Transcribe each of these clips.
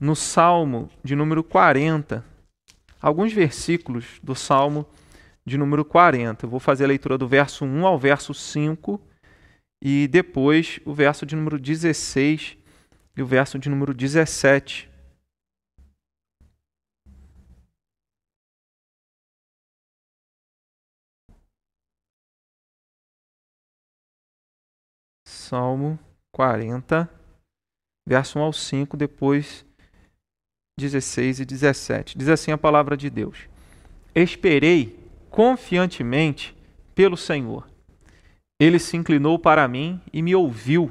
no Salmo de número 40, alguns versículos do Salmo de número 40. Eu vou fazer a leitura do verso 1 ao verso 5 e depois o verso de número 16 e o verso de número 17. Salmo 40, verso 1 ao 5, depois 16 e 17. Diz assim a palavra de Deus: Esperei confiantemente pelo Senhor. Ele se inclinou para mim e me ouviu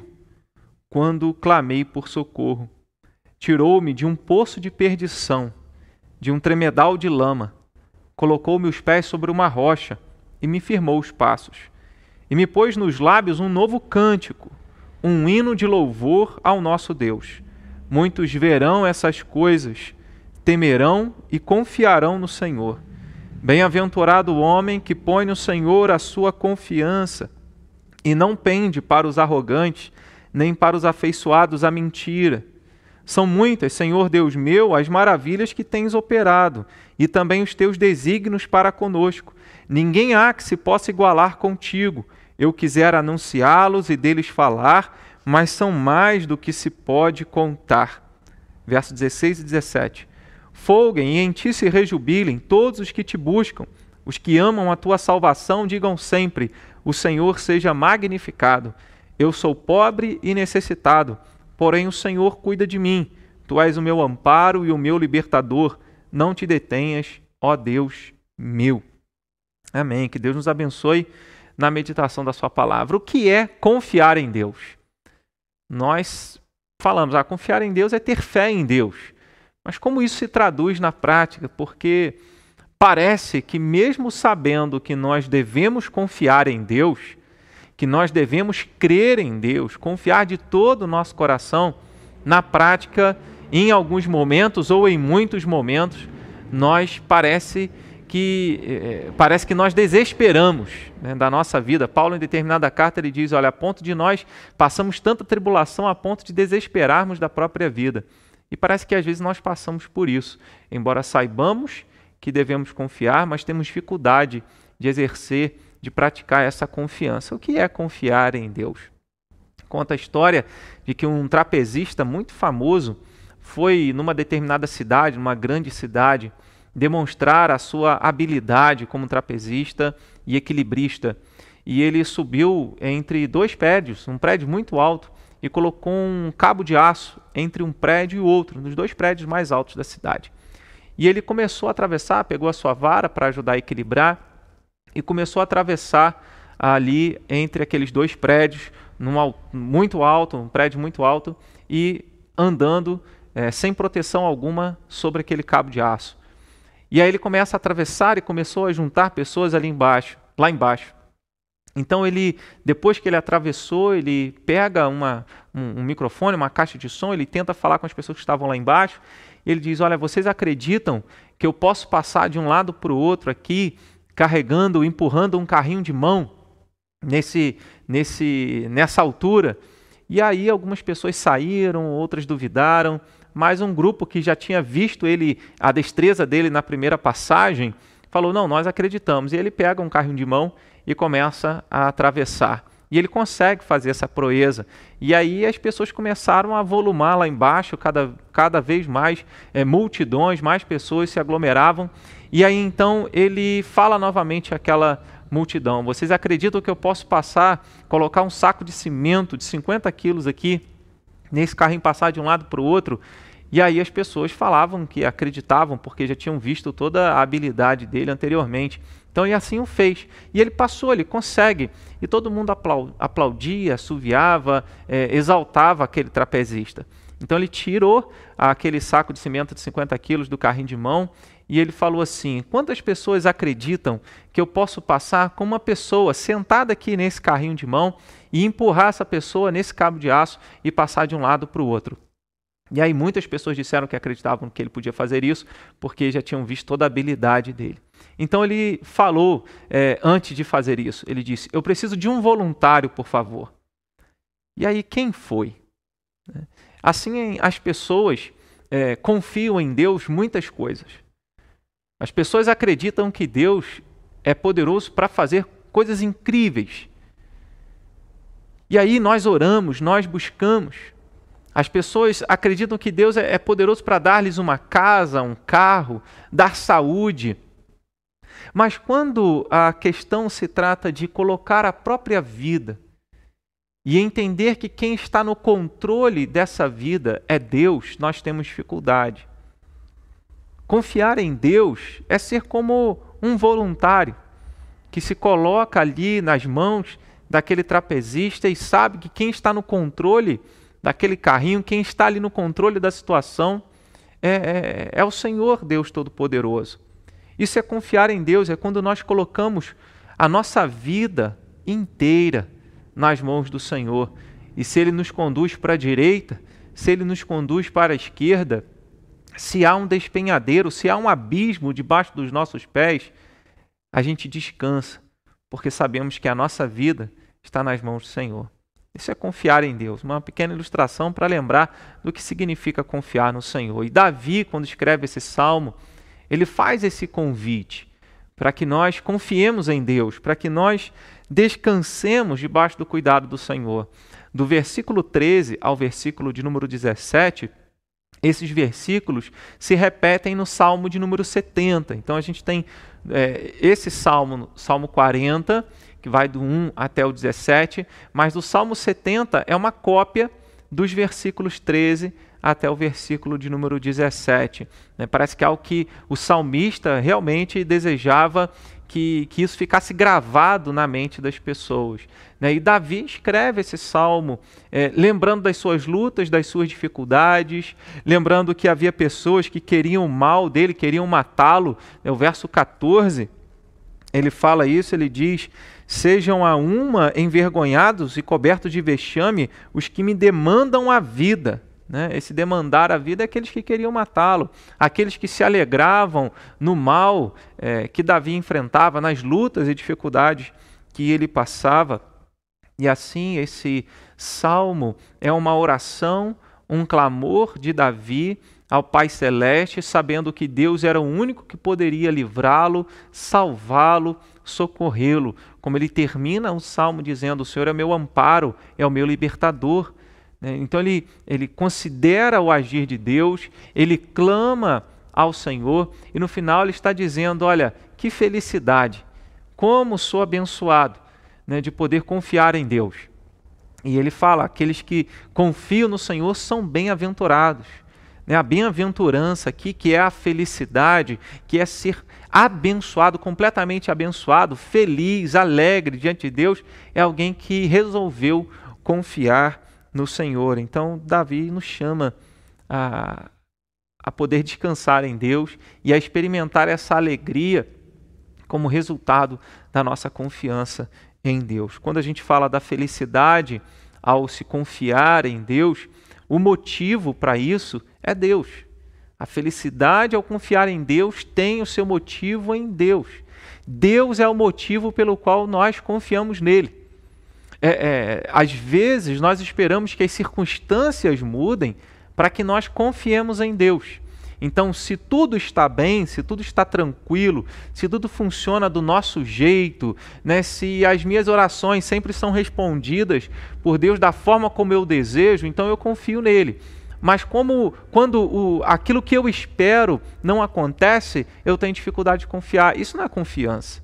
quando clamei por socorro. Tirou-me de um poço de perdição, de um tremedal de lama. Colocou meus pés sobre uma rocha e me firmou os passos e me pôs nos lábios um novo cântico, um hino de louvor ao nosso Deus. Muitos verão essas coisas, temerão e confiarão no Senhor. Bem-aventurado o homem que põe no Senhor a sua confiança e não pende para os arrogantes, nem para os afeiçoados à mentira. São muitas, Senhor Deus meu, as maravilhas que tens operado, e também os teus desígnios para conosco. Ninguém há que se possa igualar contigo eu quisera anunciá-los e deles falar, mas são mais do que se pode contar. Verso 16 e 17. Folguem e em ti se rejubilem todos os que te buscam, os que amam a tua salvação, digam sempre: O Senhor seja magnificado. Eu sou pobre e necessitado, porém o Senhor cuida de mim. Tu és o meu amparo e o meu libertador. Não te detenhas, ó Deus meu. Amém. Que Deus nos abençoe na meditação da Sua palavra. O que é confiar em Deus? Nós falamos, ah, confiar em Deus é ter fé em Deus. Mas como isso se traduz na prática? Porque parece que, mesmo sabendo que nós devemos confiar em Deus, que nós devemos crer em Deus, confiar de todo o nosso coração, na prática, em alguns momentos ou em muitos momentos, nós parece que é, parece que nós desesperamos né, da nossa vida. Paulo, em determinada carta, ele diz: Olha, a ponto de nós passamos tanta tribulação a ponto de desesperarmos da própria vida. E parece que às vezes nós passamos por isso, embora saibamos que devemos confiar, mas temos dificuldade de exercer, de praticar essa confiança. O que é confiar em Deus? Conta a história de que um trapezista muito famoso foi numa determinada cidade, numa grande cidade, demonstrar a sua habilidade como trapezista e equilibrista. E ele subiu entre dois prédios, um prédio muito alto, e colocou um cabo de aço entre um prédio e outro, nos dois prédios mais altos da cidade. E ele começou a atravessar, pegou a sua vara para ajudar a equilibrar e começou a atravessar ali entre aqueles dois prédios, num, muito alto, um prédio muito alto, e andando é, sem proteção alguma sobre aquele cabo de aço. E aí ele começa a atravessar e começou a juntar pessoas ali embaixo, lá embaixo. Então ele, depois que ele atravessou, ele pega uma, um, um, microfone, uma caixa de som, ele tenta falar com as pessoas que estavam lá embaixo. Ele diz: Olha, vocês acreditam que eu posso passar de um lado para o outro aqui, carregando, empurrando um carrinho de mão nesse, nesse, nessa altura? E aí algumas pessoas saíram, outras duvidaram mas um grupo que já tinha visto ele, a destreza dele na primeira passagem, falou: Não, nós acreditamos. E ele pega um carrinho de mão e começa a atravessar. E ele consegue fazer essa proeza. E aí as pessoas começaram a volumar lá embaixo, cada, cada vez mais é, multidões, mais pessoas se aglomeravam. E aí então ele fala novamente aquela multidão: Vocês acreditam que eu posso passar, colocar um saco de cimento de 50 quilos aqui nesse carrinho passar de um lado para o outro. E aí as pessoas falavam que acreditavam porque já tinham visto toda a habilidade dele anteriormente. Então e assim o fez. E ele passou, ele consegue. E todo mundo aplaudia, assoviava, é, exaltava aquele trapezista. Então ele tirou aquele saco de cimento de 50 quilos do carrinho de mão e ele falou assim: quantas pessoas acreditam que eu posso passar com uma pessoa sentada aqui nesse carrinho de mão e empurrar essa pessoa nesse cabo de aço e passar de um lado para o outro? E aí muitas pessoas disseram que acreditavam que ele podia fazer isso porque já tinham visto toda a habilidade dele. Então ele falou é, antes de fazer isso, ele disse: Eu preciso de um voluntário, por favor. E aí quem foi? Assim as pessoas é, confiam em Deus muitas coisas. As pessoas acreditam que Deus é poderoso para fazer coisas incríveis. E aí nós oramos, nós buscamos. As pessoas acreditam que Deus é, é poderoso para dar-lhes uma casa, um carro, dar saúde. Mas quando a questão se trata de colocar a própria vida e entender que quem está no controle dessa vida é Deus, nós temos dificuldade. Confiar em Deus é ser como um voluntário que se coloca ali nas mãos daquele trapezista e sabe que quem está no controle daquele carrinho, quem está ali no controle da situação é, é, é o Senhor Deus Todo-Poderoso. Isso é confiar em Deus, é quando nós colocamos a nossa vida inteira nas mãos do Senhor. E se Ele nos conduz para a direita, se Ele nos conduz para a esquerda, se há um despenhadeiro, se há um abismo debaixo dos nossos pés, a gente descansa, porque sabemos que a nossa vida está nas mãos do Senhor. Isso é confiar em Deus. Uma pequena ilustração para lembrar do que significa confiar no Senhor. E Davi, quando escreve esse salmo, ele faz esse convite para que nós confiemos em Deus, para que nós descansemos debaixo do cuidado do Senhor. Do versículo 13 ao versículo de número 17, esses versículos se repetem no Salmo de número 70. Então a gente tem é, esse Salmo, Salmo 40, que vai do 1 até o 17, mas o Salmo 70 é uma cópia dos versículos 13 até o versículo de número 17. Né? Parece que é algo que o salmista realmente desejava que, que isso ficasse gravado na mente das pessoas. Né? E Davi escreve esse salmo é, lembrando das suas lutas, das suas dificuldades, lembrando que havia pessoas que queriam o mal dele, queriam matá-lo. É o verso 14, ele fala isso, ele diz: Sejam a uma envergonhados e cobertos de vexame os que me demandam a vida. Né? Esse demandar a vida é aqueles que queriam matá-lo, aqueles que se alegravam no mal é, que Davi enfrentava, nas lutas e dificuldades que ele passava. E assim, esse salmo é uma oração, um clamor de Davi ao Pai Celeste, sabendo que Deus era o único que poderia livrá-lo, salvá-lo, socorrê-lo. Como ele termina o salmo dizendo: O Senhor é meu amparo, é o meu libertador. Né? Então ele, ele considera o agir de Deus, ele clama ao Senhor e no final ele está dizendo: Olha, que felicidade, como sou abençoado né, de poder confiar em Deus. E ele fala: aqueles que confiam no Senhor são bem-aventurados. Né, a bem-aventurança aqui, que é a felicidade, que é ser abençoado, completamente abençoado, feliz, alegre diante de Deus, é alguém que resolveu confiar no Senhor. Então, Davi nos chama a, a poder descansar em Deus e a experimentar essa alegria como resultado da nossa confiança em Deus. Quando a gente fala da felicidade ao se confiar em Deus, o motivo para isso é Deus. A felicidade ao confiar em Deus tem o seu motivo em Deus. Deus é o motivo pelo qual nós confiamos nele é, é, às vezes nós esperamos que as circunstâncias mudem para que nós confiemos em Deus. Então, se tudo está bem, se tudo está tranquilo, se tudo funciona do nosso jeito, né, se as minhas orações sempre são respondidas por Deus da forma como eu desejo, então eu confio nele. Mas como quando o, aquilo que eu espero não acontece, eu tenho dificuldade de confiar. Isso não é confiança.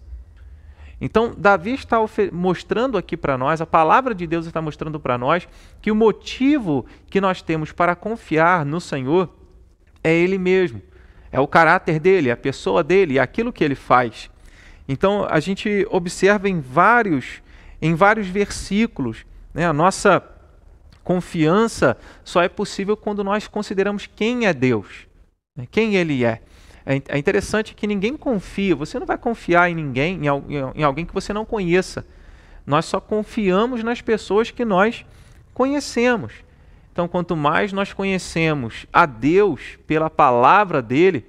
Então, Davi está mostrando aqui para nós, a palavra de Deus está mostrando para nós, que o motivo que nós temos para confiar no Senhor é Ele mesmo. É o caráter dele, é a pessoa dele, é aquilo que ele faz. Então, a gente observa em vários, em vários versículos, né, a nossa confiança só é possível quando nós consideramos quem é Deus, né, quem Ele é. É, é interessante que ninguém confia, você não vai confiar em ninguém, em alguém que você não conheça. Nós só confiamos nas pessoas que nós conhecemos. Então, quanto mais nós conhecemos a Deus pela palavra dele,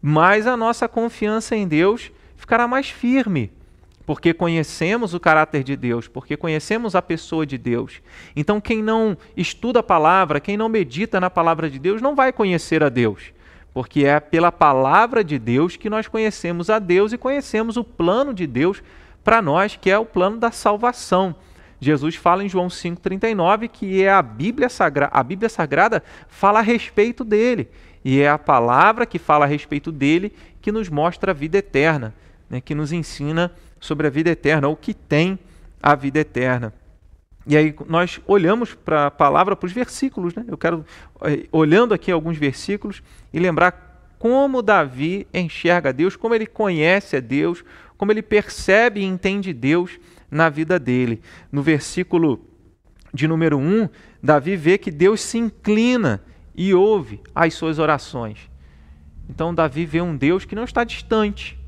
mais a nossa confiança em Deus ficará mais firme, porque conhecemos o caráter de Deus, porque conhecemos a pessoa de Deus. Então, quem não estuda a palavra, quem não medita na palavra de Deus, não vai conhecer a Deus, porque é pela palavra de Deus que nós conhecemos a Deus e conhecemos o plano de Deus para nós, que é o plano da salvação. Jesus fala em João 5,39 que é a Bíblia, Sagrada, a Bíblia Sagrada fala a respeito dele. E é a palavra que fala a respeito dele que nos mostra a vida eterna, né, que nos ensina sobre a vida eterna, ou que tem a vida eterna. E aí nós olhamos para a palavra, para os versículos. Né? Eu quero, eh, olhando aqui alguns versículos, e lembrar como Davi enxerga Deus, como ele conhece a Deus, como ele percebe e entende Deus na vida dele. No versículo de número 1, Davi vê que Deus se inclina e ouve as suas orações. Então, Davi vê um Deus que não está distante.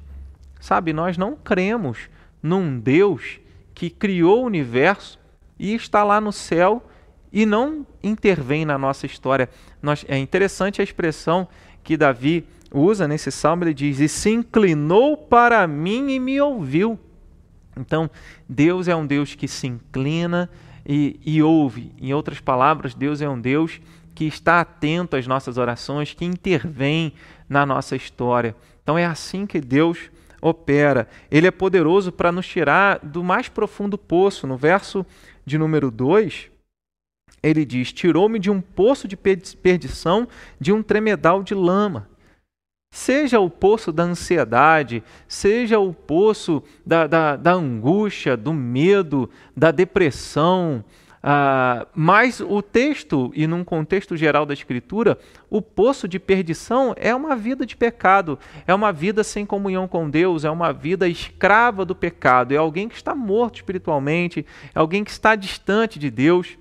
Sabe, nós não cremos num Deus que criou o universo e está lá no céu e não intervém na nossa história. Nós, é interessante a expressão que Davi usa nesse salmo, ele diz: E se inclinou para mim e me ouviu. Então, Deus é um Deus que se inclina e, e ouve. Em outras palavras, Deus é um Deus que está atento às nossas orações, que intervém na nossa história. Então, é assim que Deus opera. Ele é poderoso para nos tirar do mais profundo poço. No verso de número 2, ele diz: Tirou-me de um poço de perdição, de um tremedal de lama. Seja o poço da ansiedade, seja o poço da, da, da angústia, do medo, da depressão, ah, mas o texto, e num contexto geral da Escritura, o poço de perdição é uma vida de pecado, é uma vida sem comunhão com Deus, é uma vida escrava do pecado, é alguém que está morto espiritualmente, é alguém que está distante de Deus.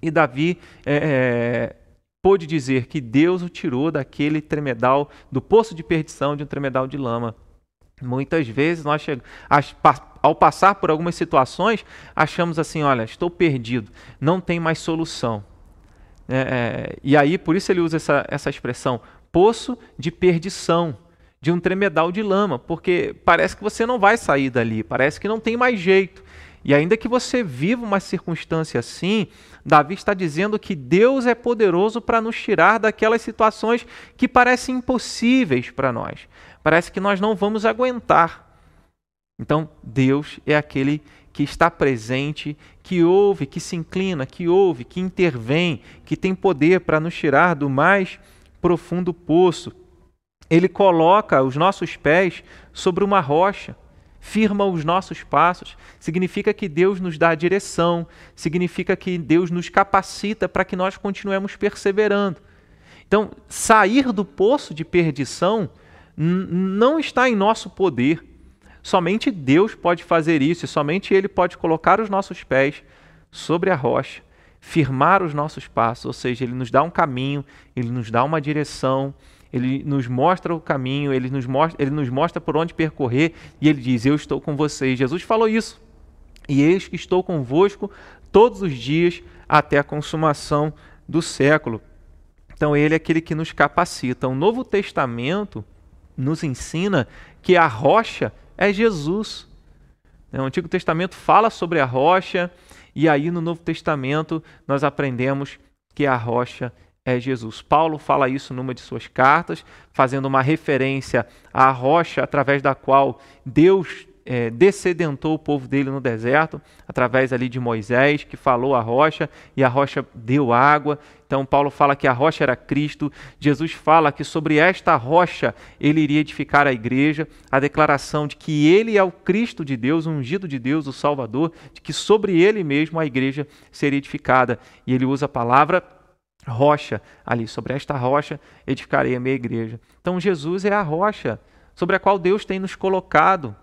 E Davi é, pôde dizer que Deus o tirou daquele tremedal, do poço de perdição, de um tremedal de lama. Muitas vezes nós chegamos, ao passar por algumas situações, achamos assim: olha, estou perdido, não tem mais solução. É, é, e aí, por isso ele usa essa, essa expressão, poço de perdição, de um tremedal de lama, porque parece que você não vai sair dali, parece que não tem mais jeito. E ainda que você viva uma circunstância assim, Davi está dizendo que Deus é poderoso para nos tirar daquelas situações que parecem impossíveis para nós. Parece que nós não vamos aguentar. Então, Deus é aquele que está presente, que ouve, que se inclina, que ouve, que intervém, que tem poder para nos tirar do mais profundo poço. Ele coloca os nossos pés sobre uma rocha firma os nossos passos, significa que Deus nos dá a direção, significa que Deus nos capacita para que nós continuemos perseverando. Então, sair do poço de perdição não está em nosso poder. Somente Deus pode fazer isso e somente Ele pode colocar os nossos pés sobre a rocha, firmar os nossos passos, ou seja, Ele nos dá um caminho, Ele nos dá uma direção, ele nos mostra o caminho, ele nos mostra, ele nos mostra por onde percorrer e ele diz: Eu estou com vocês. Jesus falou isso. E eis que estou convosco todos os dias até a consumação do século. Então, ele é aquele que nos capacita. O Novo Testamento nos ensina que a rocha é Jesus. O Antigo Testamento fala sobre a rocha, e aí no Novo Testamento nós aprendemos que a rocha é Jesus. Paulo fala isso numa de suas cartas, fazendo uma referência à rocha através da qual Deus é, descedentou o povo dele no deserto, através ali de Moisés, que falou a rocha e a rocha deu água. Então, Paulo fala que a rocha era Cristo. Jesus fala que sobre esta rocha ele iria edificar a igreja. A declaração de que ele é o Cristo de Deus, o ungido de Deus, o Salvador, de que sobre ele mesmo a igreja seria edificada. E ele usa a palavra rocha ali. Sobre esta rocha edificarei a minha igreja. Então Jesus é a rocha sobre a qual Deus tem nos colocado.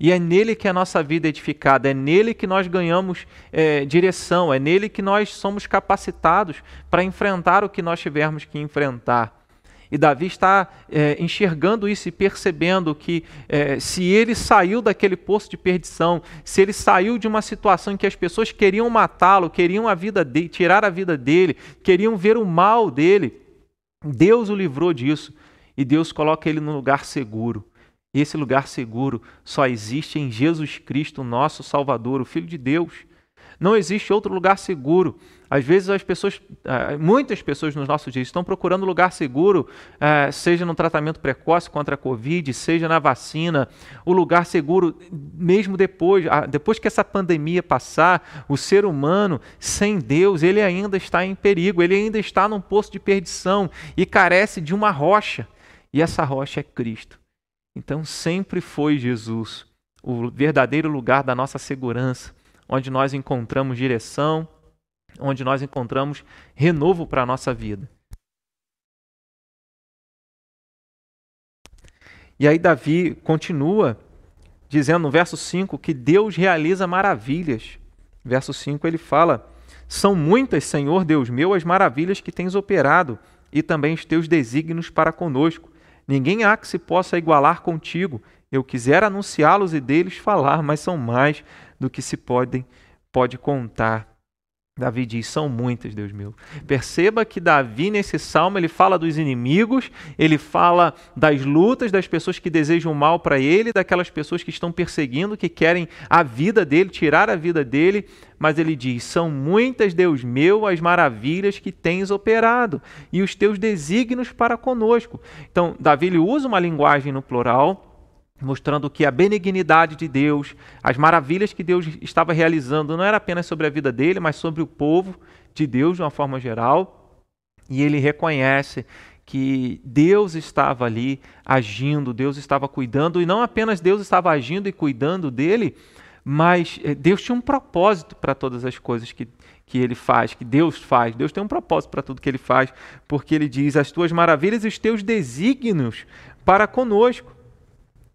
E é nele que a nossa vida é edificada, é nele que nós ganhamos é, direção, é nele que nós somos capacitados para enfrentar o que nós tivermos que enfrentar. E Davi está é, enxergando isso e percebendo que é, se ele saiu daquele poço de perdição, se ele saiu de uma situação em que as pessoas queriam matá-lo, queriam a vida de, tirar a vida dele, queriam ver o mal dele, Deus o livrou disso e Deus coloca ele num lugar seguro. Esse lugar seguro só existe em Jesus Cristo, nosso Salvador, o Filho de Deus. Não existe outro lugar seguro. Às vezes as pessoas, eh, muitas pessoas nos nossos dias estão procurando lugar seguro, eh, seja no tratamento precoce contra a Covid, seja na vacina, o lugar seguro mesmo depois, depois que essa pandemia passar, o ser humano sem Deus, ele ainda está em perigo, ele ainda está num poço de perdição e carece de uma rocha. E essa rocha é Cristo. Então sempre foi Jesus o verdadeiro lugar da nossa segurança, onde nós encontramos direção, onde nós encontramos renovo para a nossa vida. E aí Davi continua dizendo no verso 5 que Deus realiza maravilhas. Verso 5 ele fala: São muitas, Senhor Deus meu, as maravilhas que tens operado e também os teus desígnios para conosco. Ninguém há que se possa igualar contigo. Eu quisera anunciá-los e deles falar, mas são mais do que se podem pode contar. Davi diz: são muitas, Deus meu. Perceba que Davi, nesse salmo, ele fala dos inimigos, ele fala das lutas das pessoas que desejam mal para ele, daquelas pessoas que estão perseguindo, que querem a vida dele, tirar a vida dele. Mas ele diz: são muitas, Deus meu, as maravilhas que tens operado e os teus desígnios para conosco. Então, Davi ele usa uma linguagem no plural mostrando que a benignidade de Deus, as maravilhas que Deus estava realizando, não era apenas sobre a vida dele, mas sobre o povo de Deus de uma forma geral. E ele reconhece que Deus estava ali agindo, Deus estava cuidando, e não apenas Deus estava agindo e cuidando dele, mas eh, Deus tinha um propósito para todas as coisas que, que ele faz, que Deus faz. Deus tem um propósito para tudo que ele faz, porque ele diz: as tuas maravilhas e os teus desígnios para conosco.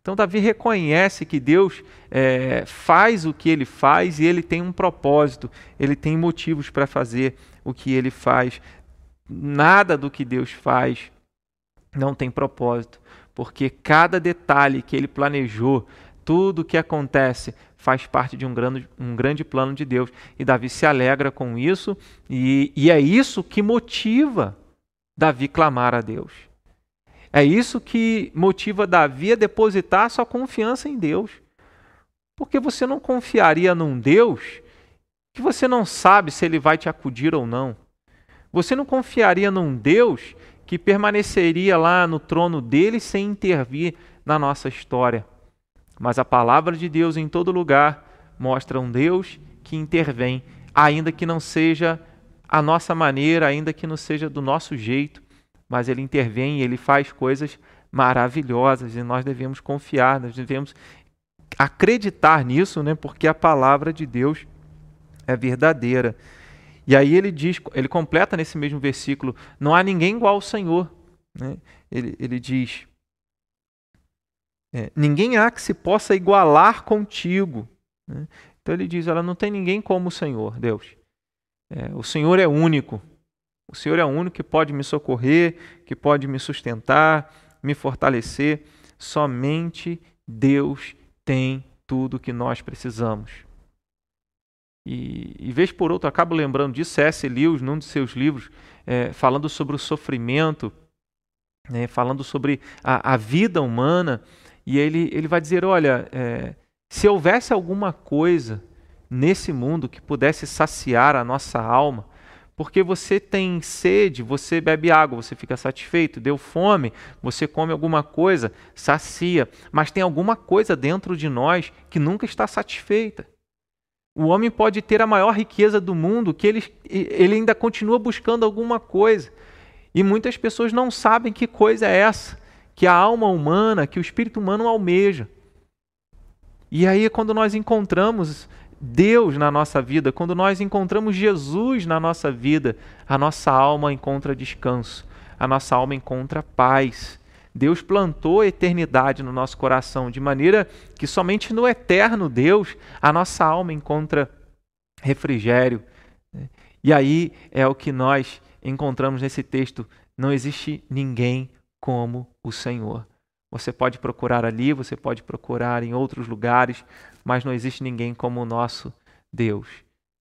Então, Davi reconhece que Deus é, faz o que ele faz e ele tem um propósito, ele tem motivos para fazer o que ele faz. Nada do que Deus faz não tem propósito, porque cada detalhe que ele planejou, tudo o que acontece, faz parte de um grande, um grande plano de Deus. E Davi se alegra com isso, e, e é isso que motiva Davi clamar a Deus. É isso que motiva Davi a depositar sua confiança em Deus. Porque você não confiaria num Deus que você não sabe se ele vai te acudir ou não. Você não confiaria num Deus que permaneceria lá no trono dele sem intervir na nossa história. Mas a palavra de Deus em todo lugar mostra um Deus que intervém, ainda que não seja a nossa maneira, ainda que não seja do nosso jeito, mas ele intervém e ele faz coisas maravilhosas e nós devemos confiar, nós devemos acreditar nisso, né? Porque a palavra de Deus é verdadeira. E aí ele diz, ele completa nesse mesmo versículo: não há ninguém igual ao Senhor. Né? Ele, ele diz: é, ninguém há que se possa igualar contigo. Né? Então ele diz: ela não tem ninguém como o Senhor, Deus. É, o Senhor é único. O Senhor é o único que pode me socorrer, que pode me sustentar, me fortalecer. Somente Deus tem tudo que nós precisamos. E, e vez por outra, acabo lembrando disso, C.S. Lewis, num dos seus livros, é, falando sobre o sofrimento, né, falando sobre a, a, vida humana, e ele, ele vai dizer: olha, é, se houvesse alguma coisa nesse mundo que pudesse saciar a nossa alma, porque você tem sede, você bebe água, você fica satisfeito, deu fome, você come alguma coisa, sacia, mas tem alguma coisa dentro de nós que nunca está satisfeita. O homem pode ter a maior riqueza do mundo, que ele, ele ainda continua buscando alguma coisa. E muitas pessoas não sabem que coisa é essa, que a alma humana, que o espírito humano almeja. E aí, quando nós encontramos Deus na nossa vida, quando nós encontramos Jesus na nossa vida, a nossa alma encontra descanso, a nossa alma encontra paz. Deus plantou a eternidade no nosso coração, de maneira que somente no eterno Deus a nossa alma encontra refrigério. E aí é o que nós encontramos nesse texto: não existe ninguém como o Senhor. Você pode procurar ali, você pode procurar em outros lugares, mas não existe ninguém como o nosso Deus.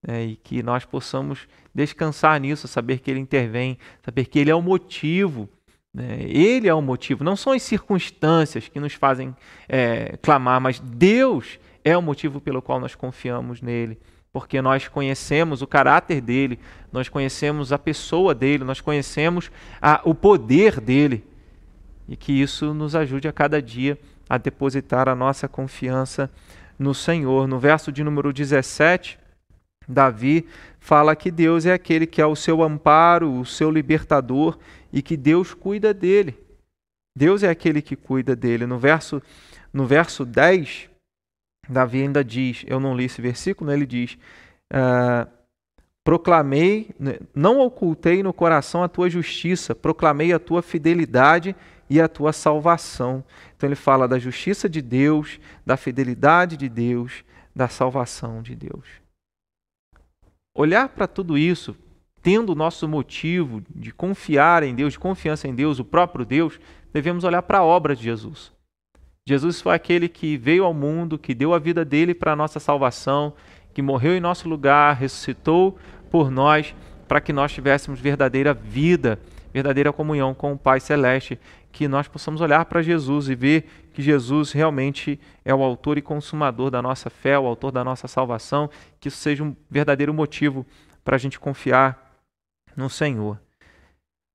É, e que nós possamos descansar nisso, saber que Ele intervém, saber que Ele é o motivo Né? Ele é o motivo, não são as circunstâncias que nos fazem é, clamar, mas Deus é o motivo pelo qual nós confiamos nele, porque nós conhecemos o caráter dele, nós conhecemos a pessoa dele, nós conhecemos a, o poder dele, e que isso nos ajude a cada dia a depositar a nossa confiança no Senhor. No verso de número 17, Davi fala que Deus é aquele que é o seu amparo, o seu libertador e que Deus cuida dele. Deus é aquele que cuida dele. No verso, no verso 10, Davi ainda diz, eu não li esse versículo, ele diz: ah, Proclamei, né, não ocultei no coração a tua justiça, proclamei a tua fidelidade e a tua salvação. Então ele fala da justiça de Deus, da fidelidade de Deus, da salvação de Deus. Olhar para tudo isso, tendo o nosso motivo de confiar em Deus, de confiança em Deus, o próprio Deus, devemos olhar para a obra de Jesus. Jesus foi aquele que veio ao mundo, que deu a vida dele para a nossa salvação, que morreu em nosso lugar, ressuscitou por nós, para que nós tivéssemos verdadeira vida, verdadeira comunhão com o Pai Celeste, que nós possamos olhar para Jesus e ver que Jesus realmente é o autor e consumador da nossa fé, o autor da nossa salvação, que isso seja um verdadeiro motivo para a gente confiar no Senhor.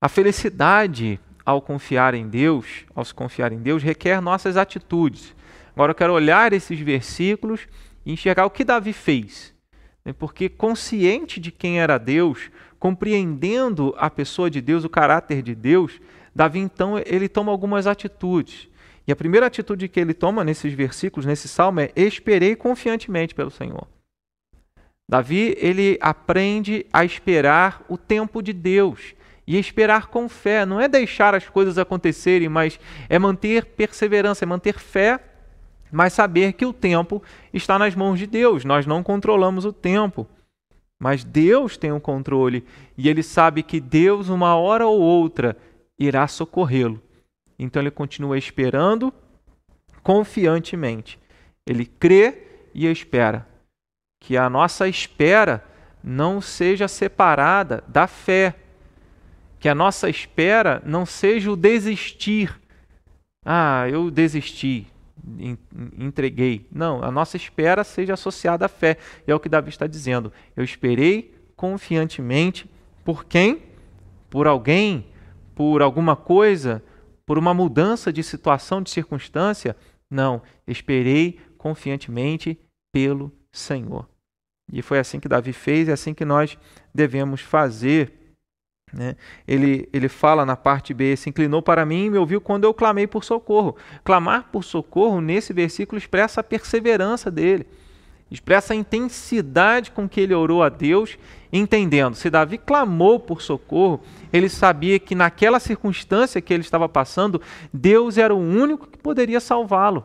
A felicidade ao confiar em Deus, ao se confiar em Deus, requer nossas atitudes. Agora eu quero olhar esses versículos e enxergar o que Davi fez. Né? Porque consciente de quem era Deus, compreendendo a pessoa de Deus, o caráter de Deus, Davi então ele toma algumas atitudes. E a primeira atitude que ele toma nesses versículos, nesse salmo, é esperei confiantemente pelo Senhor. Davi ele aprende a esperar o tempo de Deus e esperar com fé. Não é deixar as coisas acontecerem, mas é manter perseverança, é manter fé, mas saber que o tempo está nas mãos de Deus. Nós não controlamos o tempo, mas Deus tem o controle e ele sabe que Deus, uma hora ou outra, irá socorrê-lo. Então ele continua esperando confiantemente. Ele crê e espera. Que a nossa espera não seja separada da fé. Que a nossa espera não seja o desistir. Ah, eu desisti, entreguei. Não, a nossa espera seja associada à fé. E é o que Davi está dizendo. Eu esperei confiantemente por quem? Por alguém por alguma coisa, por uma mudança de situação, de circunstância. Não, esperei confiantemente pelo Senhor. E foi assim que Davi fez, é assim que nós devemos fazer. Né? Ele, ele fala na parte B: se inclinou para mim e me ouviu quando eu clamei por socorro. Clamar por socorro, nesse versículo, expressa a perseverança dele expressa a intensidade com que ele orou a Deus, entendendo. Se Davi clamou por socorro, ele sabia que naquela circunstância que ele estava passando, Deus era o único que poderia salvá-lo.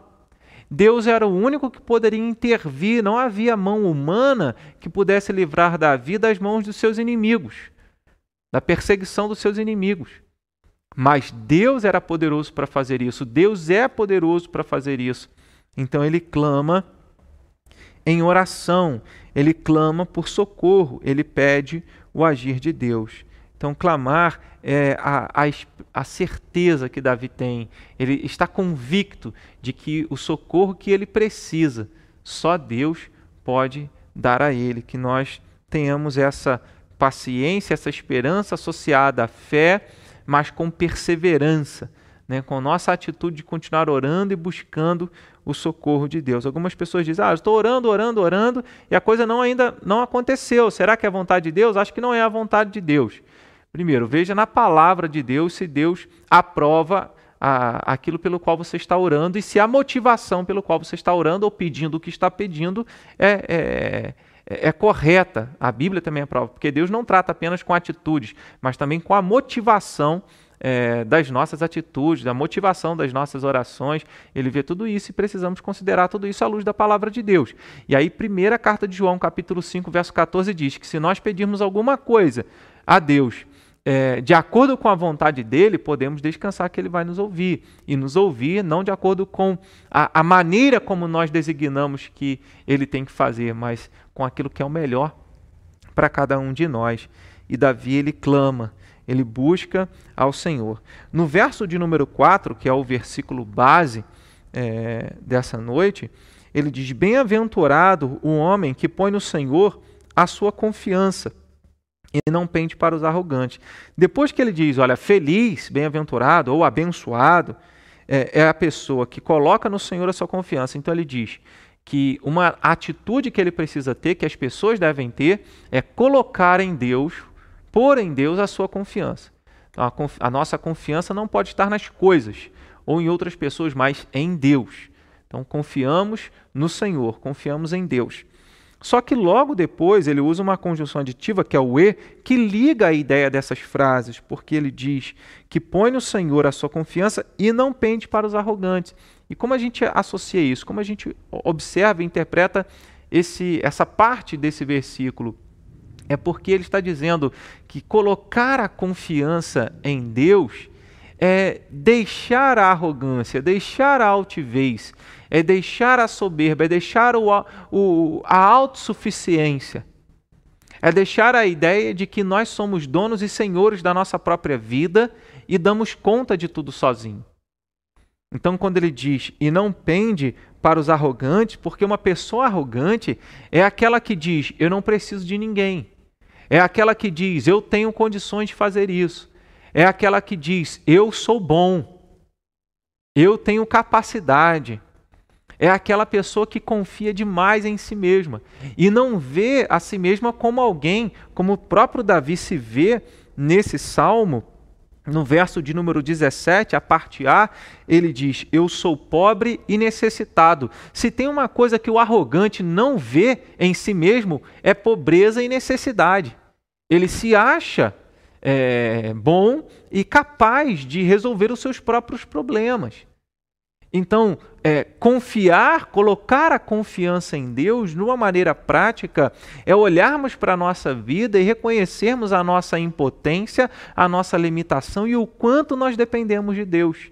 Deus era o único que poderia intervir, não havia mão humana que pudesse livrar Davi das mãos dos seus inimigos, da perseguição dos seus inimigos. Mas Deus era poderoso para fazer isso, Deus é poderoso para fazer isso. Então ele clama em oração, ele clama por socorro, ele pede o agir de Deus. Então, clamar é a, a, a, certeza que Davi tem. Ele está convicto de que o socorro que ele precisa, só Deus pode dar a ele. Que nós tenhamos essa paciência, essa esperança associada à fé, mas com perseverança, né? com nossa atitude de continuar orando e buscando o socorro de Deus. Algumas pessoas dizem: "Ah, estou orando, orando, orando e a coisa não ainda não aconteceu. Será que é a vontade de Deus?" Acho que não é a vontade de Deus. Primeiro, veja na palavra de Deus se Deus aprova a, aquilo pelo qual você está orando e se a motivação pelo qual você está orando ou pedindo o que está pedindo é, é, é correta. A Bíblia também aprova, porque Deus não trata apenas com atitudes, mas também com a motivação é, das nossas atitudes, da motivação das nossas orações. Ele vê tudo isso e precisamos considerar tudo isso à luz da palavra de Deus. E aí, primeira carta de João, capítulo 5, verso 14, diz que se nós pedirmos alguma coisa a Deus é, de acordo com a vontade dele, podemos descansar que ele vai nos ouvir. E nos ouvir não de acordo com a, a maneira como nós designamos que ele tem que fazer, mas com aquilo que é o melhor para cada um de nós. E Davi, ele clama ele busca ao Senhor. No verso de número 4, que é o versículo base é, dessa noite, ele diz: Bem-aventurado o homem que põe no Senhor a sua confiança e não pende para os arrogantes. Depois que ele diz, olha, feliz, bem-aventurado ou abençoado, é, é, a pessoa que coloca no Senhor a sua confiança. Então ele diz que uma atitude que ele precisa ter, que as pessoas devem ter, é colocar em Deus, pôr em Deus a sua confiança. Então, a, confi a nossa confiança não pode estar nas coisas ou em outras pessoas, mas em Deus. Então confiamos no Senhor, confiamos em Deus. Só que logo depois ele usa uma conjunção aditiva, que é o e, que liga a ideia dessas frases, porque ele diz que põe no Senhor a sua confiança e não pende para os arrogantes. E como a gente associa isso? Como a gente observa e interpreta esse, essa parte desse versículo? É porque ele está dizendo que colocar a confiança em Deus é deixar a arrogância, deixar a altivez, é deixar a soberba, é deixar o, o, a autossuficiência, é deixar a ideia de que nós somos donos e senhores da nossa própria vida e damos conta de tudo sozinho. Então, quando ele diz e não pende para os arrogantes, porque uma pessoa arrogante é aquela que diz eu não preciso de ninguém, é aquela que diz eu tenho condições de fazer isso, é aquela que diz eu sou bom, eu tenho capacidade, é aquela pessoa que confia demais em si mesma e não vê a si mesma como alguém, como o próprio Davi se vê nesse salmo, no verso de número 17, a parte A, ele diz: Eu sou pobre e necessitado. Se tem uma coisa que o arrogante não vê em si mesmo, é pobreza e necessidade. Ele se acha é, bom e capaz de resolver os seus próprios problemas. Então, é, confiar, colocar a confiança em Deus, numa maneira prática, é olharmos para a nossa vida e reconhecermos a nossa impotência, a nossa limitação e o quanto nós dependemos de Deus.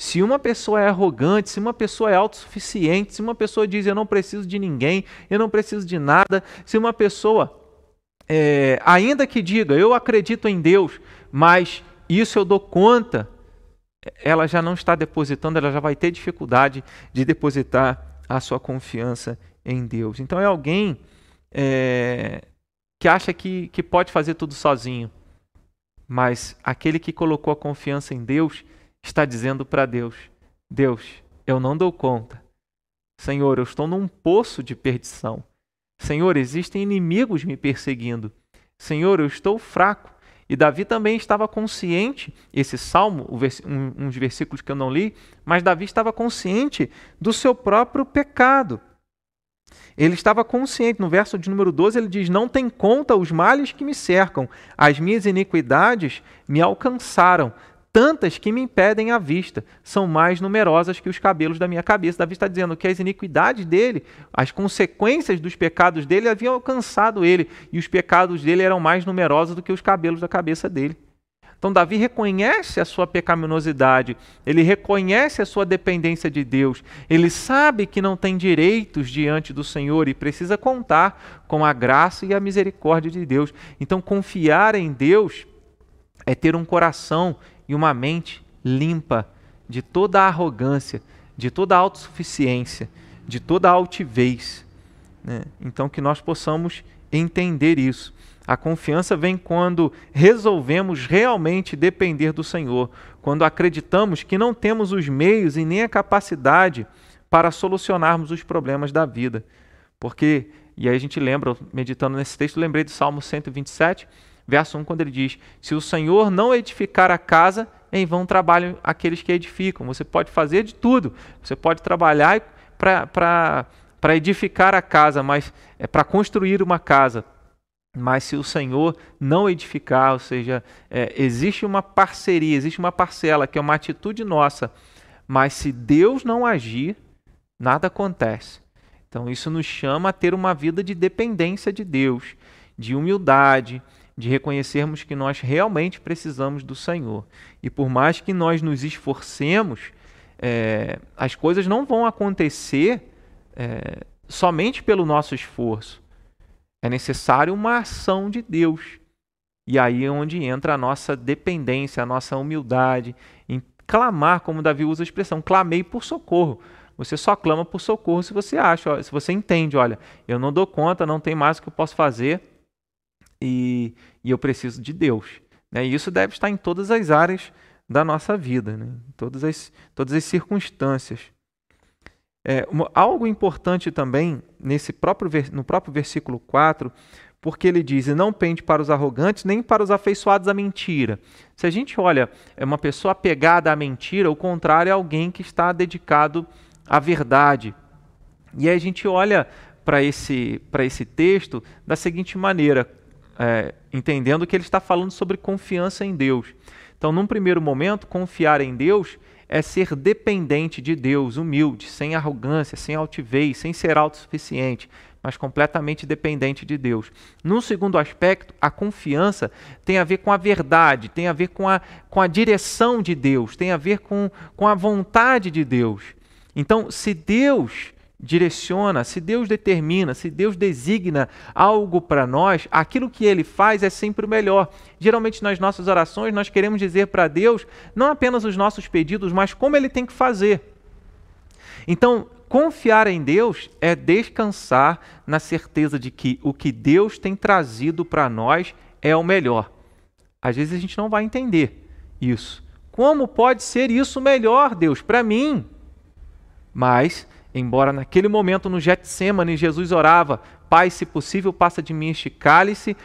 Se uma pessoa é arrogante, se uma pessoa é autossuficiente, se uma pessoa diz eu não preciso de ninguém, eu não preciso de nada, se uma pessoa, é, ainda que diga eu acredito em Deus, mas isso eu dou conta, ela já não está depositando, ela já vai ter dificuldade de depositar a sua confiança em Deus. Então é alguém é, que acha que, que pode fazer tudo sozinho, mas aquele que colocou a confiança em Deus está dizendo para Deus: Deus, eu não dou conta. Senhor, eu estou num poço de perdição. Senhor, existem inimigos me perseguindo. Senhor, eu estou fraco. E Davi também estava consciente, esse salmo, um, uns versículos que eu não li, mas Davi estava consciente do seu próprio pecado. Ele estava consciente, no verso de número 12, ele diz: Não tem conta os males que me cercam, as minhas iniquidades me alcançaram tantas que me impedem a vista, são mais numerosas que os cabelos da minha cabeça. Davi está dizendo que as iniquidades dele, as consequências dos pecados dele haviam alcançado ele, e os pecados dele eram mais numerosos do que os cabelos da cabeça dele. Então, Davi reconhece a sua pecaminosidade, ele reconhece a sua dependência de Deus, ele sabe que não tem direitos diante do Senhor e precisa contar com a graça e a misericórdia de Deus. Então, confiar em Deus é ter um coração e uma mente limpa de toda arrogância, de toda autossuficiência, de toda altivez. Né? Então, que nós possamos entender isso. A confiança vem quando resolvemos realmente depender do Senhor, quando acreditamos que não temos os meios e nem a capacidade para solucionarmos os problemas da vida. Porque, e aí a gente lembra, meditando nesse texto, lembrei do Salmo 127, verso 1, quando ele diz: Se o Senhor não edificar a casa, em vão trabalham aqueles que edificam. Você pode fazer de tudo. Você pode trabalhar para edificar a casa, mas é para construir uma casa. Mas se o Senhor não edificar, ou seja, é, existe uma parceria, existe uma parcela que é uma atitude nossa, mas se Deus não agir, nada acontece. Então isso nos chama a ter uma vida de dependência de Deus, de humildade, de reconhecermos que nós realmente precisamos do Senhor. E por mais que nós nos esforcemos, é, as coisas não vão acontecer é, somente pelo nosso esforço. É necessário uma ação de Deus. E aí é onde entra a nossa dependência, a nossa humildade, em clamar, como Davi usa a expressão, clamei por socorro. Você só clama por socorro se você acha, se você entende, olha, eu não dou conta, não tem mais o que eu posso fazer e, e eu preciso de Deus. Né? E isso deve estar em todas as áreas da nossa vida, né? em todas as, todas as circunstâncias. É, uma, algo importante também nesse próprio, no próprio versículo 4, porque ele diz: Não pende para os arrogantes, nem para os afeiçoados à mentira. Se a gente olha, é uma pessoa apegada à mentira, o contrário é alguém que está dedicado à verdade. E aí a gente olha para esse, esse texto da seguinte maneira: é, entendendo que ele está falando sobre confiança em Deus. Então, num primeiro momento, confiar em Deus é ser dependente de Deus, humilde, sem arrogância, sem altivez, sem ser autossuficiente, mas completamente dependente de Deus. Num segundo aspecto, a confiança tem a ver com a verdade, tem a ver com a, com a direção de Deus, tem a ver com, com a vontade de Deus. Então, se Deus direciona, se Deus determina, se Deus designa algo para nós, aquilo que ele faz é sempre o melhor. Geralmente nas nossas orações nós queremos dizer para Deus não apenas os nossos pedidos, mas como ele tem que fazer. Então, confiar em Deus é descansar na certeza de que o que Deus tem trazido para nós é o melhor. Às vezes a gente não vai entender isso. Como pode ser isso melhor, Deus, para mim? Mas Embora naquele momento no Getsemane Jesus orava, Pai, se possível, passa de mim este cálice,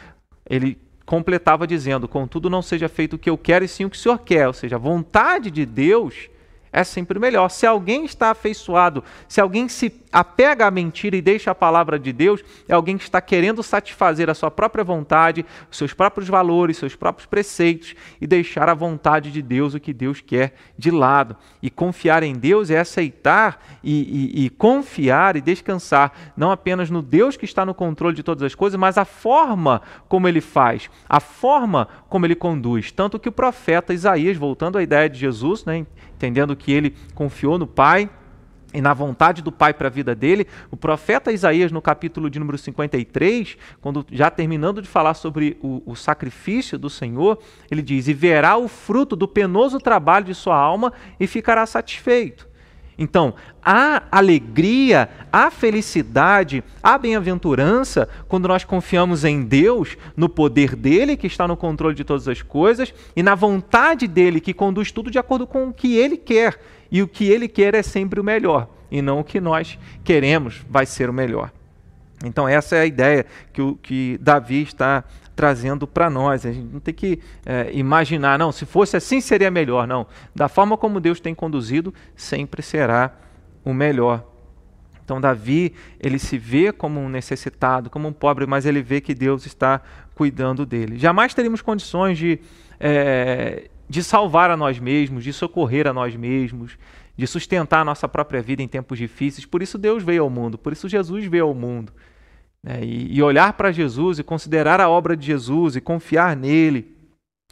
ele completava dizendo: Contudo, não seja feito o que eu quero, e sim o que o Senhor quer. Ou seja, a vontade de Deus é sempre melhor. Se alguém está afeiçoado, se alguém se apega à mentira e deixa a palavra de Deus, é alguém que está querendo satisfazer a sua própria vontade, seus próprios valores, seus próprios preceitos e deixar a vontade de Deus, o que Deus quer, de lado. E confiar em Deus é aceitar e, e, e confiar e descansar não apenas no Deus que está no controle de todas as coisas, mas a forma como ele faz, a forma como ele conduz. Tanto que o profeta Isaías, voltando à ideia de Jesus, né, entendendo que ele confiou no Pai e na vontade do Pai para a vida dele, o profeta Isaías, no capítulo de número 53, quando já terminando de falar sobre o, o, sacrifício do Senhor, ele diz: E verá o fruto do penoso trabalho de sua alma e ficará satisfeito. Então, há alegria, há felicidade, há bem-aventurança quando nós confiamos em Deus, no poder dele que está no controle de todas as coisas e na vontade dele que conduz tudo de acordo com o que ele quer. E o que ele quer é sempre o melhor, e não o que nós queremos vai ser o melhor. Então, essa é a ideia que, o, que Davi está trazendo para nós. A gente não tem que é, imaginar, não, se fosse assim seria melhor. Não. Da forma como Deus tem conduzido, sempre será o melhor. Então, Davi, ele se vê como um necessitado, como um pobre, mas ele vê que Deus está cuidando dele. Jamais teríamos condições de, é, de salvar a nós mesmos, de socorrer a nós mesmos, de sustentar a nossa própria vida em tempos difíceis. Por isso Deus veio ao mundo, por isso Jesus veio ao mundo. Né? E, e olhar para Jesus e considerar a obra de Jesus e confiar nele,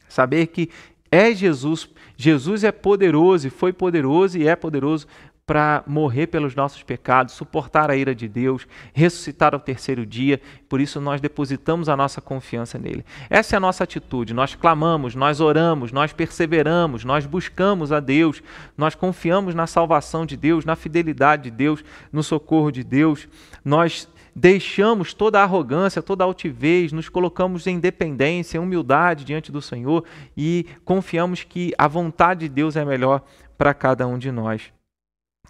saber que é Jesus, Jesus é poderoso e foi poderoso e é poderoso para morrer pelos nossos pecados, suportar a ira de Deus, ressuscitar ao terceiro dia. Por isso nós depositamos a nossa confiança nele. Essa é a nossa atitude. Nós clamamos, nós oramos, nós perseveramos, nós buscamos a Deus, nós confiamos na salvação de Deus, na fidelidade de Deus, no socorro de Deus. Nós deixamos toda a arrogância, toda a altivez, nos colocamos em dependência, em humildade diante do Senhor e confiamos que a vontade de Deus é melhor para cada um de nós.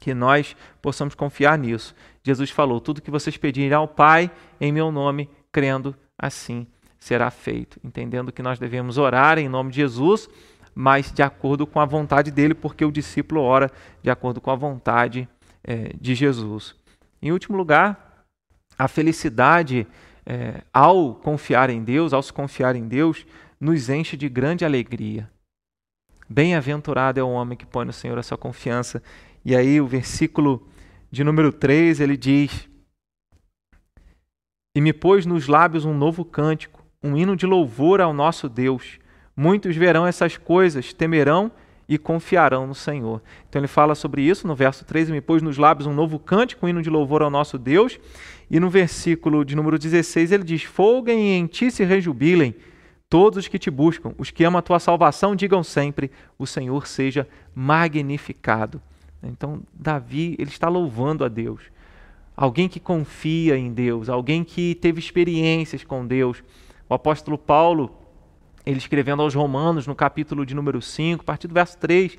Que nós possamos confiar nisso. Jesus falou: tudo que vocês pedirem ao Pai em meu nome, crendo assim será feito. Entendendo que nós devemos orar em nome de Jesus, mas de acordo com a vontade dele, porque o discípulo ora de acordo com a vontade é, de Jesus. Em último lugar, a felicidade, é, ao confiar em Deus, ao se confiar em Deus, nos enche de grande alegria. Bem-aventurado é o homem que põe no Senhor a sua confiança. E aí, o versículo de número 3, ele diz: E me pôs nos lábios um novo cântico, um hino de louvor ao nosso Deus. Muitos verão essas coisas, temerão e confiarão no Senhor. Então ele fala sobre isso no verso 3, e me pôs nos lábios um novo cântico, um hino de louvor ao nosso Deus. E no versículo de número 16 ele diz: Folguem e em ti se rejubilem Todos os que te buscam, os que amam a tua salvação, digam sempre: O Senhor seja magnificado. Então, Davi, ele está louvando a Deus. Alguém que confia em Deus, alguém que teve experiências com Deus. O apóstolo Paulo, ele escrevendo aos Romanos, no capítulo de número 5, a partir do verso 3,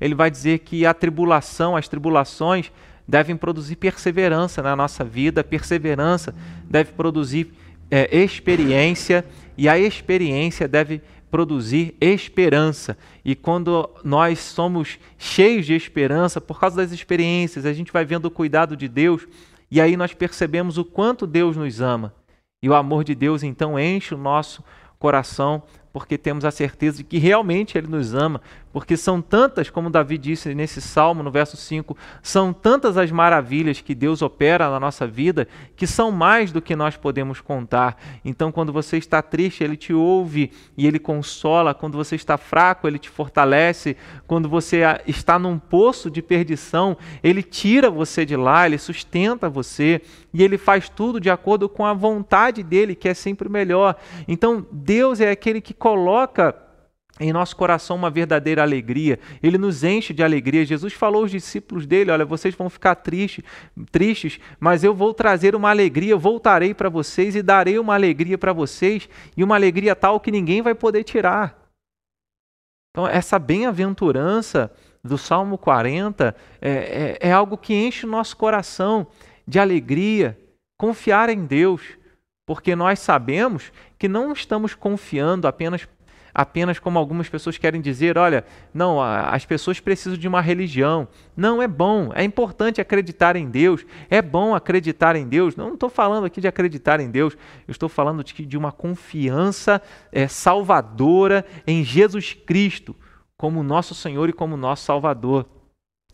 ele vai dizer que a tribulação, as tribulações, devem produzir perseverança na nossa vida, perseverança deve produzir é, experiência e a experiência deve produzir esperança. E quando nós somos cheios de esperança, por causa das experiências, a gente vai vendo o cuidado de Deus e aí nós percebemos o quanto Deus nos ama. E o amor de Deus então enche o nosso coração porque temos a certeza de que realmente Ele nos ama, porque são tantas, como Davi disse nesse salmo, no verso 5, são tantas as maravilhas que Deus opera na nossa vida, que são mais do que nós podemos contar. Então, quando você está triste, Ele te ouve e Ele consola, quando você está fraco, Ele te fortalece, quando você está num poço de perdição, Ele tira você de lá, Ele sustenta você e Ele faz tudo de acordo com a vontade dEle, que é sempre melhor. Então, Deus é aquele que coloca em nosso coração uma verdadeira alegria. Ele nos enche de alegria. Jesus falou aos discípulos dele: Olha, vocês vão ficar tristes, tristes, mas eu vou trazer uma alegria, voltarei para vocês e darei uma alegria para vocês, e uma alegria tal que ninguém vai poder tirar. Então, essa bem-aventurança do Salmo 40 é, é, é algo que enche o nosso coração de alegria, confiar em Deus porque nós sabemos que não estamos confiando apenas apenas como algumas pessoas querem dizer, olha, não, as pessoas precisam de uma religião. Não, é bom, é importante acreditar em Deus, é bom acreditar em Deus. Não estou falando aqui de acreditar em Deus, eu estou falando de, de uma confiança é, salvadora em Jesus Cristo, como nosso Senhor e como nosso Salvador.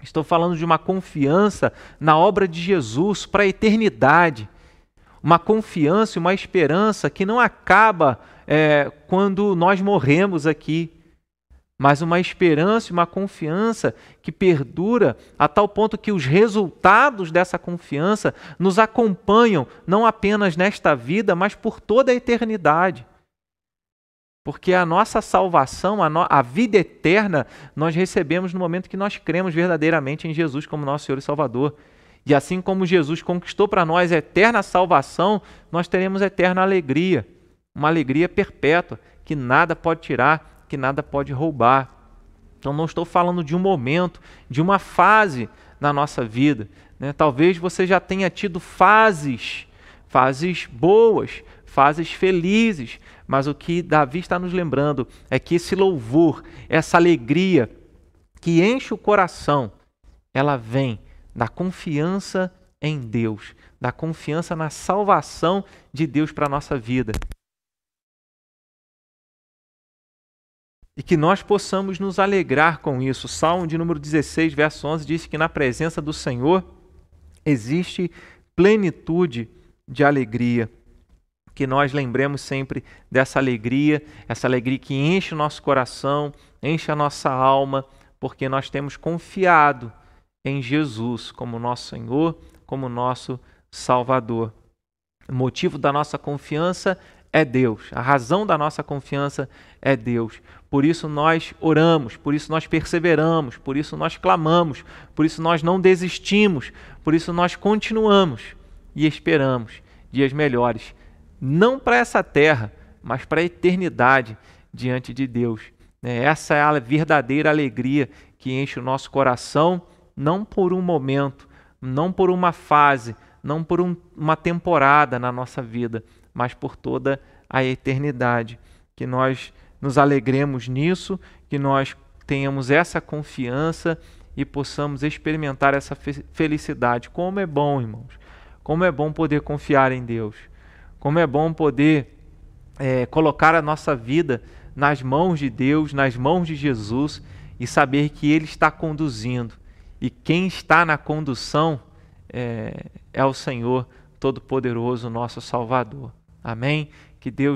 Estou falando de uma confiança na obra de Jesus para a eternidade uma confiança e uma esperança que não acaba é, quando nós morremos aqui, mas uma esperança e uma confiança que perdura a tal ponto que os resultados dessa confiança nos acompanham não apenas nesta vida, mas por toda a eternidade. Porque a nossa salvação, a, no, a, vida eterna, nós recebemos no momento que nós cremos verdadeiramente em Jesus como nosso Senhor e Salvador. E assim como Jesus conquistou para nós a eterna salvação, nós teremos eterna alegria, uma alegria perpétua, que nada pode tirar, que nada pode roubar. Então, não estou falando de um momento, de uma fase na nossa vida. Né? Talvez você já tenha tido fases, fases boas, fases felizes, mas o que Davi está nos lembrando é que esse louvor, essa alegria que enche o coração, ela vem da confiança em Deus, da confiança na salvação de Deus para a nossa vida. E que nós possamos nos alegrar com isso. Salmo de número 16, verso 11 diz que na presença do Senhor existe plenitude de alegria. Que nós lembremos sempre dessa alegria, essa alegria que enche o nosso coração, enche a nossa alma, porque nós temos confiado em Jesus como nosso Senhor, como nosso Salvador. O motivo da nossa confiança é Deus, a razão da nossa confiança é Deus. Por isso nós oramos, por isso nós perseveramos, por isso nós clamamos, por isso nós não desistimos, por isso nós continuamos e esperamos dias melhores, não para essa terra, mas para a eternidade diante de Deus. Essa é a verdadeira alegria que enche o nosso coração não por um momento, não por uma fase, não por um, uma temporada na nossa vida, mas por toda a eternidade. Que nós nos alegremos nisso, que nós tenhamos essa confiança e possamos experimentar essa felicidade. Como é bom, irmãos, como é bom poder confiar em Deus, como é bom poder é, colocar a nossa vida nas mãos de Deus, nas mãos de Jesus e saber que Ele está conduzindo e quem está na condução é, é o Senhor Todo-Poderoso, nosso Salvador. Amém? Que Deus